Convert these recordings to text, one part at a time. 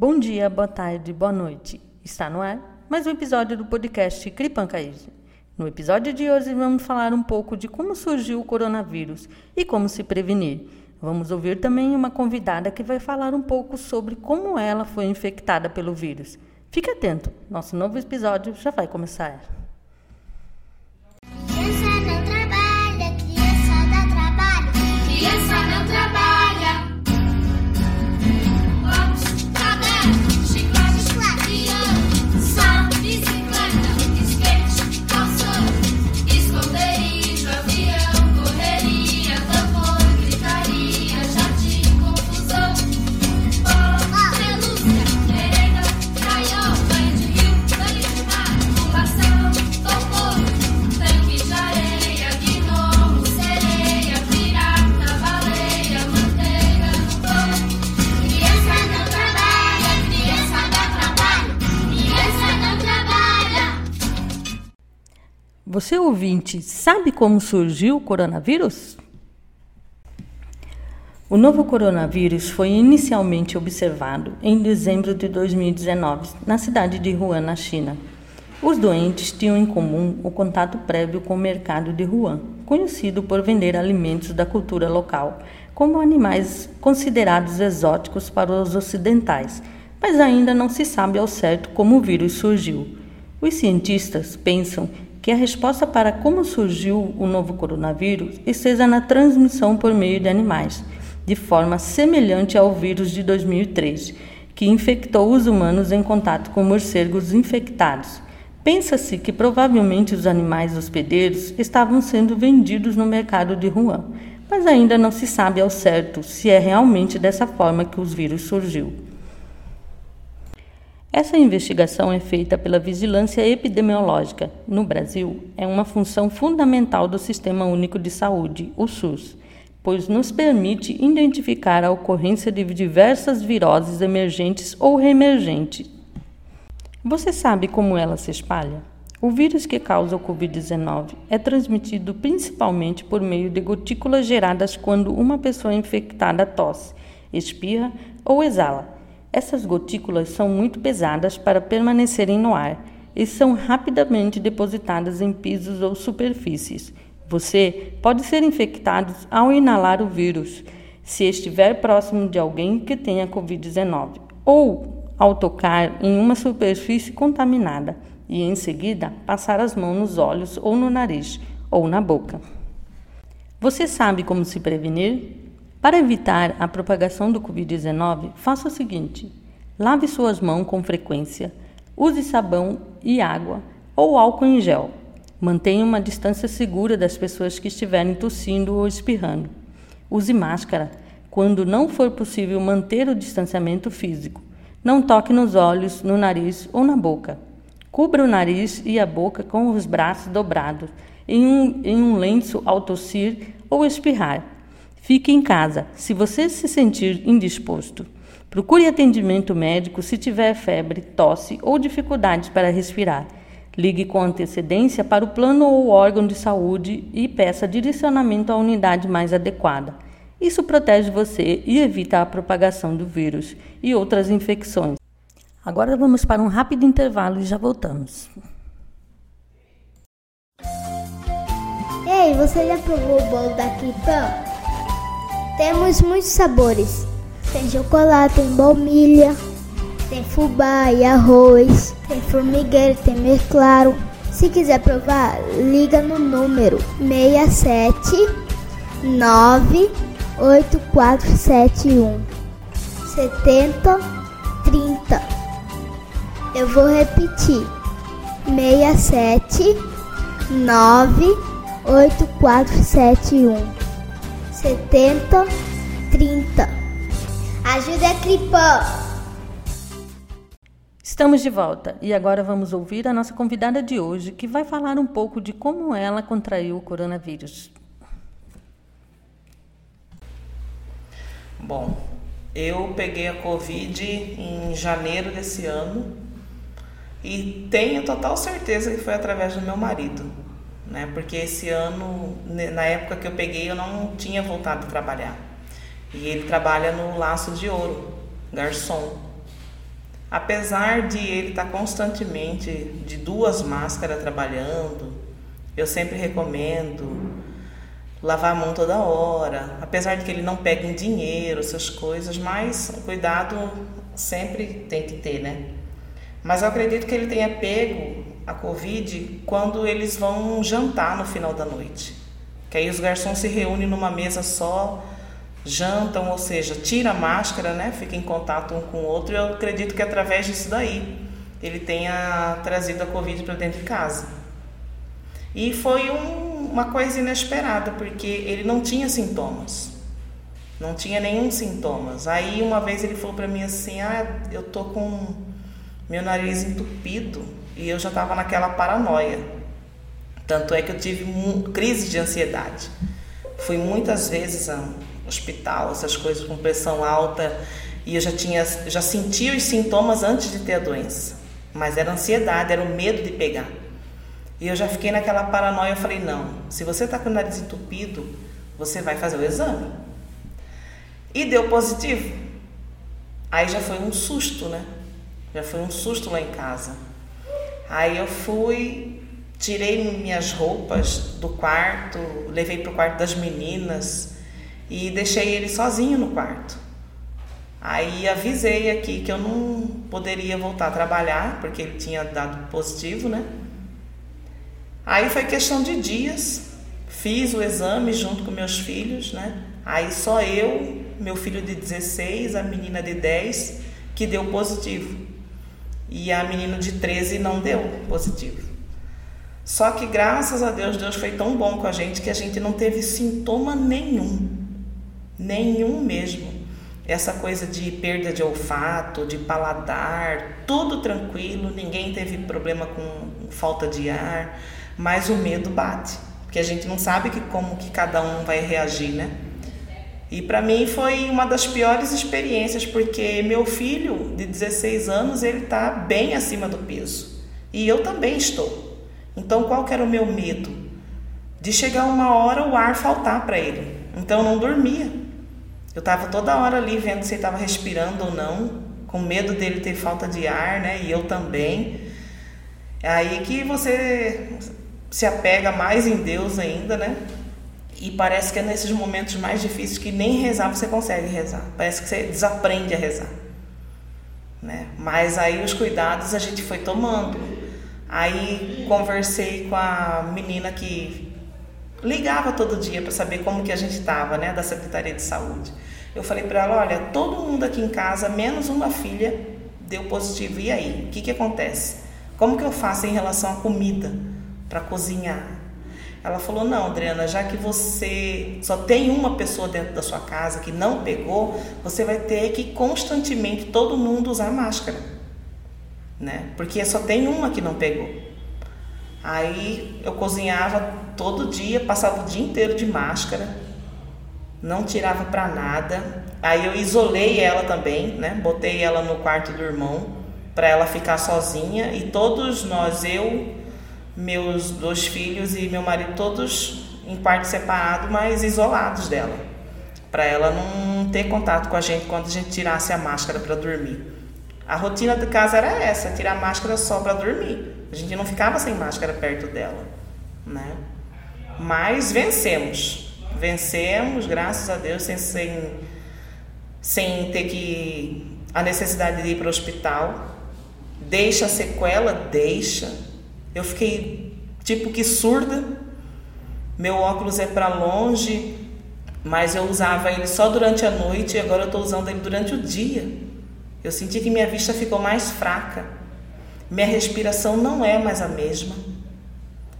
Bom dia, boa tarde, boa noite. Está no ar mais um episódio do podcast Cripancaíse. No episódio de hoje vamos falar um pouco de como surgiu o coronavírus e como se prevenir. Vamos ouvir também uma convidada que vai falar um pouco sobre como ela foi infectada pelo vírus. Fique atento, nosso novo episódio já vai começar. Você ouvinte, sabe como surgiu o coronavírus? O novo coronavírus foi inicialmente observado em dezembro de 2019 na cidade de Wuhan, na China. Os doentes tinham em comum o contato prévio com o mercado de Wuhan, conhecido por vender alimentos da cultura local, como animais considerados exóticos para os ocidentais, mas ainda não se sabe ao certo como o vírus surgiu. Os cientistas pensam que a resposta para como surgiu o novo coronavírus esteja na transmissão por meio de animais, de forma semelhante ao vírus de 2003, que infectou os humanos em contato com morcegos infectados. Pensa-se que provavelmente os animais hospedeiros estavam sendo vendidos no mercado de Wuhan, mas ainda não se sabe ao certo se é realmente dessa forma que os vírus surgiu. Essa investigação é feita pela Vigilância Epidemiológica. No Brasil, é uma função fundamental do Sistema Único de Saúde, o SUS, pois nos permite identificar a ocorrência de diversas viroses emergentes ou reemergentes. Você sabe como ela se espalha? O vírus que causa o Covid-19 é transmitido principalmente por meio de gotículas geradas quando uma pessoa infectada tosse, espirra ou exala. Essas gotículas são muito pesadas para permanecerem no ar e são rapidamente depositadas em pisos ou superfícies. Você pode ser infectado ao inalar o vírus se estiver próximo de alguém que tenha Covid-19 ou ao tocar em uma superfície contaminada e em seguida passar as mãos nos olhos ou no nariz ou na boca. Você sabe como se prevenir? Para evitar a propagação do Covid-19, faça o seguinte: lave suas mãos com frequência, use sabão e água ou álcool em gel. Mantenha uma distância segura das pessoas que estiverem tossindo ou espirrando. Use máscara quando não for possível manter o distanciamento físico. Não toque nos olhos, no nariz ou na boca. Cubra o nariz e a boca com os braços dobrados em um, em um lenço ao tossir ou espirrar. Fique em casa se você se sentir indisposto. Procure atendimento médico se tiver febre, tosse ou dificuldades para respirar. Ligue com antecedência para o plano ou órgão de saúde e peça direcionamento à unidade mais adequada. Isso protege você e evita a propagação do vírus e outras infecções. Agora vamos para um rápido intervalo e já voltamos. Ei, você já provou o bolo da Cripã? Temos muitos sabores. Tem chocolate, tem baunilha, tem fubá e arroz, tem formigueiro, tem mesclaro. Se quiser provar, liga no número 67 98471 70 30. Eu vou repetir. 67 98471 70 30. Ajuda a Cripã! Estamos de volta e agora vamos ouvir a nossa convidada de hoje, que vai falar um pouco de como ela contraiu o coronavírus. Bom, eu peguei a Covid em janeiro desse ano e tenho total certeza que foi através do meu marido né? Porque esse ano, na época que eu peguei, eu não tinha voltado a trabalhar. E ele trabalha no Laço de Ouro, garçom. Apesar de ele estar tá constantemente de duas máscaras trabalhando, eu sempre recomendo lavar a mão toda hora, apesar de que ele não pegue em dinheiro, essas coisas, mas cuidado sempre tem que ter, né? Mas eu acredito que ele tenha pego a Covid quando eles vão jantar no final da noite. Que aí os garçons se reúnem numa mesa só, jantam, ou seja, tira a máscara, né? Fica em contato um com o outro. E eu acredito que através disso daí ele tenha trazido a Covid para dentro de casa. E foi um, uma coisa inesperada, porque ele não tinha sintomas. Não tinha nenhum sintomas. Aí uma vez ele falou para mim assim: "Ah, eu tô com meu nariz entupido" e eu já estava naquela paranoia. Tanto é que eu tive crise de ansiedade. Fui muitas vezes ao hospital, essas coisas com pressão alta, e eu já tinha já sentia os sintomas antes de ter a doença. Mas era ansiedade, era o medo de pegar. E eu já fiquei naquela paranoia, eu falei: "Não, se você está com o nariz entupido, você vai fazer o exame". E deu positivo. Aí já foi um susto, né? Já foi um susto lá em casa. Aí eu fui, tirei minhas roupas do quarto, levei para o quarto das meninas e deixei ele sozinho no quarto. Aí avisei aqui que eu não poderia voltar a trabalhar, porque ele tinha dado positivo, né? Aí foi questão de dias, fiz o exame junto com meus filhos, né? Aí só eu meu filho de 16, a menina de 10, que deu positivo. E a menina de 13 não deu positivo. Só que graças a Deus, Deus foi tão bom com a gente que a gente não teve sintoma nenhum. Nenhum mesmo. Essa coisa de perda de olfato, de paladar, tudo tranquilo, ninguém teve problema com falta de ar, mas o medo bate, porque a gente não sabe que como que cada um vai reagir, né? E para mim foi uma das piores experiências, porque meu filho de 16 anos, ele está bem acima do peso. E eu também estou. Então qual que era o meu medo? De chegar uma hora o ar faltar para ele. Então eu não dormia. Eu estava toda hora ali vendo se ele estava respirando ou não, com medo dele ter falta de ar, né? E eu também. É aí que você se apega mais em Deus ainda, né? E parece que é nesses momentos mais difíceis que nem rezar você consegue rezar. Parece que você desaprende a rezar. Né? Mas aí os cuidados a gente foi tomando. Aí conversei com a menina que ligava todo dia para saber como que a gente estava, né, da Secretaria de Saúde. Eu falei para ela, olha, todo mundo aqui em casa, menos uma filha, deu positivo. E aí, o que que acontece? Como que eu faço em relação à comida para cozinhar? Ela falou: Não, Adriana, já que você só tem uma pessoa dentro da sua casa que não pegou, você vai ter que constantemente todo mundo usar máscara, né? Porque só tem uma que não pegou. Aí eu cozinhava todo dia, passava o dia inteiro de máscara, não tirava para nada. Aí eu isolei ela também, né? Botei ela no quarto do irmão para ela ficar sozinha e todos nós, eu, meus dois filhos e meu marido todos em quarto separado, mas isolados dela, para ela não ter contato com a gente quando a gente tirasse a máscara para dormir. A rotina de casa era essa, tirar a máscara só para dormir. A gente não ficava sem máscara perto dela, né? Mas vencemos. Vencemos, graças a Deus, sem, sem, sem ter que a necessidade de ir para o hospital. Deixa sequela, deixa eu fiquei tipo que surda. Meu óculos é para longe, mas eu usava ele só durante a noite e agora eu estou usando ele durante o dia. Eu senti que minha vista ficou mais fraca. Minha respiração não é mais a mesma.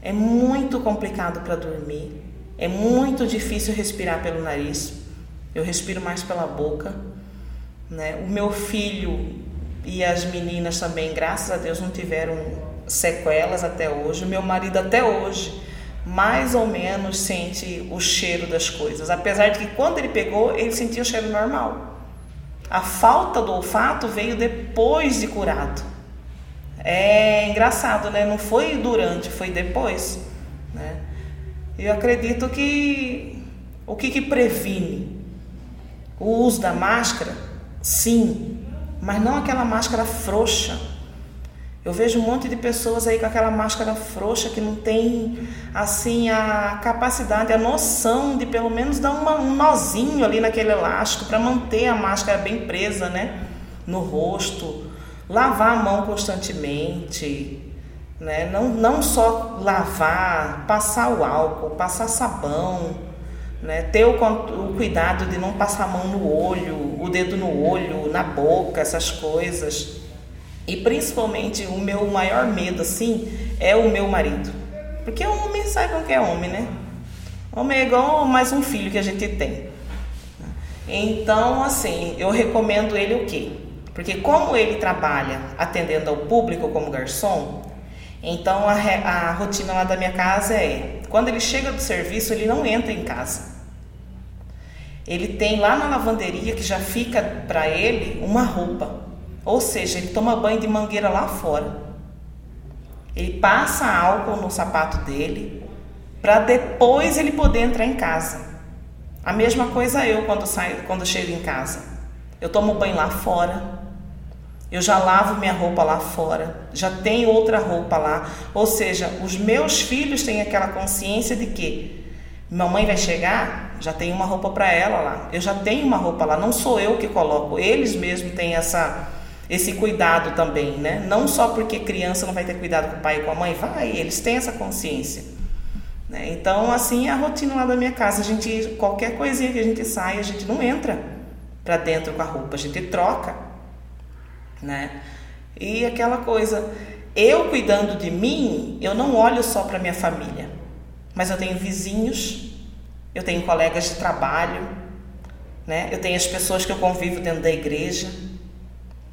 É muito complicado para dormir. É muito difícil respirar pelo nariz. Eu respiro mais pela boca. Né? O meu filho e as meninas também, graças a Deus, não tiveram sequelas até hoje. Meu marido até hoje mais ou menos sente o cheiro das coisas, apesar de que quando ele pegou, ele sentia o cheiro normal. A falta do olfato veio depois de curado. É engraçado, né? Não foi durante, foi depois, né? Eu acredito que o que, que previne? O uso da máscara? Sim, mas não aquela máscara frouxa. Eu vejo um monte de pessoas aí com aquela máscara frouxa que não tem assim a capacidade, a noção de pelo menos dar uma, um nozinho ali naquele elástico para manter a máscara bem presa, né, no rosto, lavar a mão constantemente, né? Não, não só lavar, passar o álcool, passar sabão, né? ter o, o cuidado de não passar a mão no olho, o dedo no olho, na boca, essas coisas. E principalmente o meu maior medo, assim, é o meu marido. Porque o homem sabe o que é homem, né? Homem é igual mais um filho que a gente tem. Então, assim, eu recomendo ele o quê? Porque como ele trabalha atendendo ao público como garçom, então a, a rotina lá da minha casa é: quando ele chega do serviço, ele não entra em casa. Ele tem lá na lavanderia que já fica para ele uma roupa. Ou seja, ele toma banho de mangueira lá fora. Ele passa álcool no sapato dele para depois ele poder entrar em casa. A mesma coisa eu quando saio, quando chego em casa. Eu tomo banho lá fora. Eu já lavo minha roupa lá fora, já tenho outra roupa lá. Ou seja, os meus filhos têm aquela consciência de que mamãe vai chegar, já tem uma roupa para ela lá. Eu já tenho uma roupa lá, não sou eu que coloco. Eles mesmos têm essa esse cuidado também, né? Não só porque criança não vai ter cuidado com o pai e com a mãe, vai, eles têm essa consciência. Né? Então, assim é a rotina lá da minha casa. A gente, qualquer coisinha que a gente sai, a gente não entra para dentro com a roupa, a gente troca né? E aquela coisa, eu cuidando de mim, eu não olho só para minha família, mas eu tenho vizinhos, eu tenho colegas de trabalho, né? Eu tenho as pessoas que eu convivo dentro da igreja.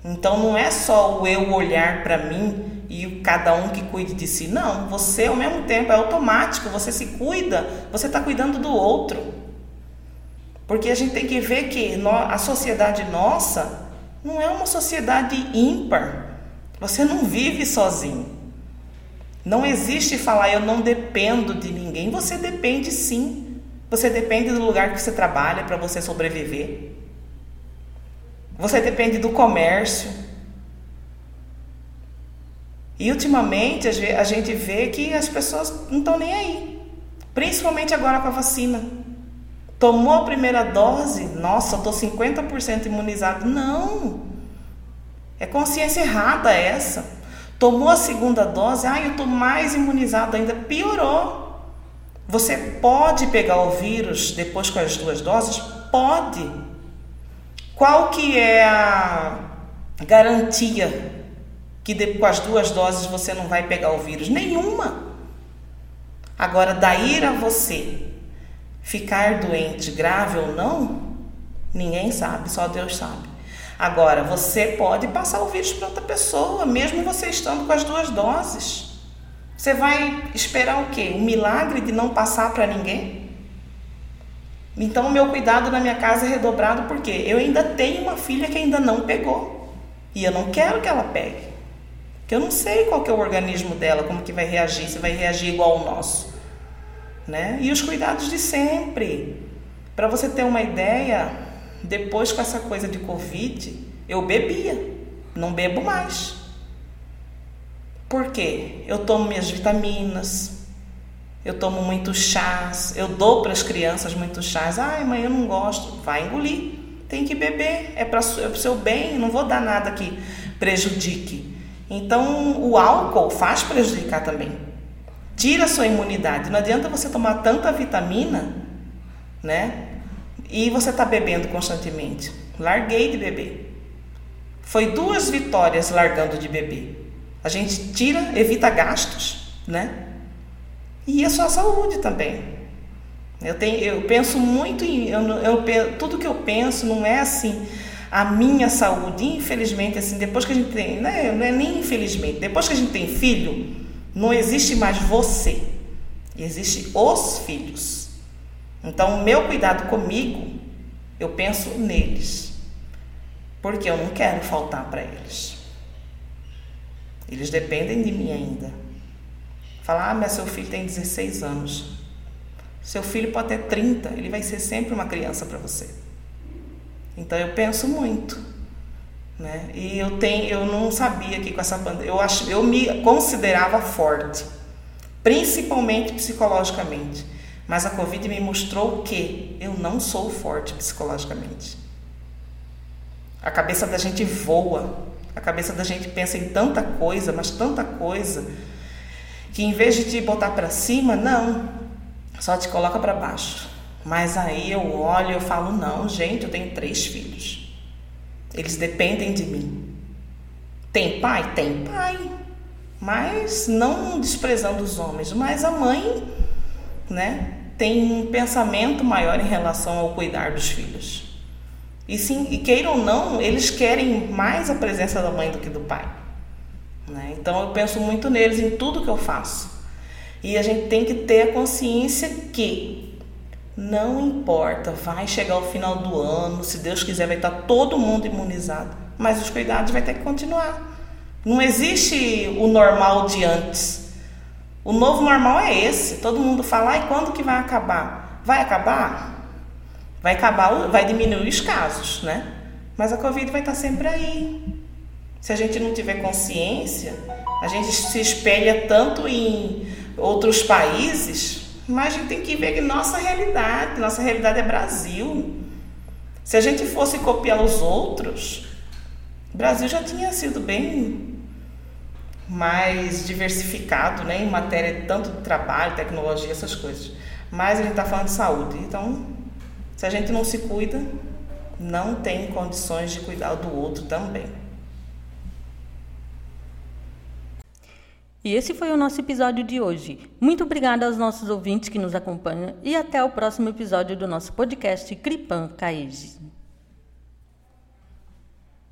Então não é só o eu olhar para mim e cada um que cuide de si. Não, você ao mesmo tempo é automático, você se cuida, você está cuidando do outro. Porque a gente tem que ver que a sociedade nossa não é uma sociedade ímpar. Você não vive sozinho. Não existe falar eu não dependo de ninguém. Você depende sim. Você depende do lugar que você trabalha para você sobreviver. Você depende do comércio. E ultimamente a gente vê que as pessoas não estão nem aí. Principalmente agora com a vacina. Tomou a primeira dose? Nossa, eu estou 50% imunizado. Não! É consciência errada essa. Tomou a segunda dose? Ah, eu estou mais imunizado ainda. Piorou. Você pode pegar o vírus depois com as duas doses? Pode. Qual que é a garantia que com as duas doses você não vai pegar o vírus? Nenhuma. Agora, daí a você Ficar doente, grave ou não, ninguém sabe, só Deus sabe. Agora, você pode passar o vírus para outra pessoa, mesmo você estando com as duas doses. Você vai esperar o quê? Um milagre de não passar para ninguém? Então, o meu cuidado na minha casa é redobrado porque eu ainda tenho uma filha que ainda não pegou. E eu não quero que ela pegue. Porque eu não sei qual que é o organismo dela, como que vai reagir, se vai reagir igual ao nosso né? E os cuidados de sempre. Para você ter uma ideia, depois com essa coisa de Covid, eu bebia, não bebo mais. Por quê? Eu tomo minhas vitaminas, eu tomo muitos chás, eu dou para as crianças muitos chás. Ai, mãe, eu não gosto. Vai engolir. Tem que beber, é para é o seu bem, não vou dar nada que prejudique. Então, o álcool faz prejudicar também tira a sua imunidade. Não adianta você tomar tanta vitamina, né? E você tá bebendo constantemente. Larguei de beber. Foi duas vitórias largando de beber. A gente tira, evita gastos, né? E a sua saúde também. Eu, tenho, eu penso muito em. Eu, eu, tudo que eu penso não é assim. A minha saúde, infelizmente, assim, depois que a gente tem. Né, não é nem infelizmente, depois que a gente tem filho, não existe mais você, existe os filhos. Então, o meu cuidado comigo, eu penso neles, porque eu não quero faltar para eles. Eles dependem de mim ainda. Falar, ah, mas seu filho tem 16 anos. Seu filho pode ter 30, ele vai ser sempre uma criança para você. Então eu penso muito. Né? E eu tenho, eu não sabia que com essa pandemia, eu acho, eu me considerava forte, principalmente psicologicamente. Mas a Covid me mostrou que eu não sou forte psicologicamente. A cabeça da gente voa, a cabeça da gente pensa em tanta coisa, mas tanta coisa, que em vez de te botar para cima, não, só te coloca para baixo. Mas aí eu olho eu falo: não, gente, eu tenho três filhos. Eles dependem de mim. Tem pai? Tem pai. Mas não desprezando os homens, mas a mãe, né, tem um pensamento maior em relação ao cuidar dos filhos. E sim, e queiram ou não, eles querem mais a presença da mãe do que do pai. Né? Então eu penso muito neles em tudo que eu faço. E a gente tem que ter a consciência que não importa, vai chegar o final do ano, se Deus quiser, vai estar todo mundo imunizado, mas os cuidados vai ter que continuar. Não existe o normal de antes. O novo normal é esse. Todo mundo fala, e quando que vai acabar? Vai acabar? Vai acabar, vai diminuir os casos, né? Mas a Covid vai estar sempre aí. Se a gente não tiver consciência, a gente se espelha tanto em outros países mas a gente tem que ver que nossa realidade, nossa realidade é Brasil. Se a gente fosse copiar os outros, o Brasil já tinha sido bem mais diversificado né, em matéria tanto de trabalho, tecnologia, essas coisas. Mas a gente está falando de saúde. Então, se a gente não se cuida, não tem condições de cuidar do outro também. E esse foi o nosso episódio de hoje. Muito obrigada aos nossos ouvintes que nos acompanham e até o próximo episódio do nosso podcast Cripan Caege.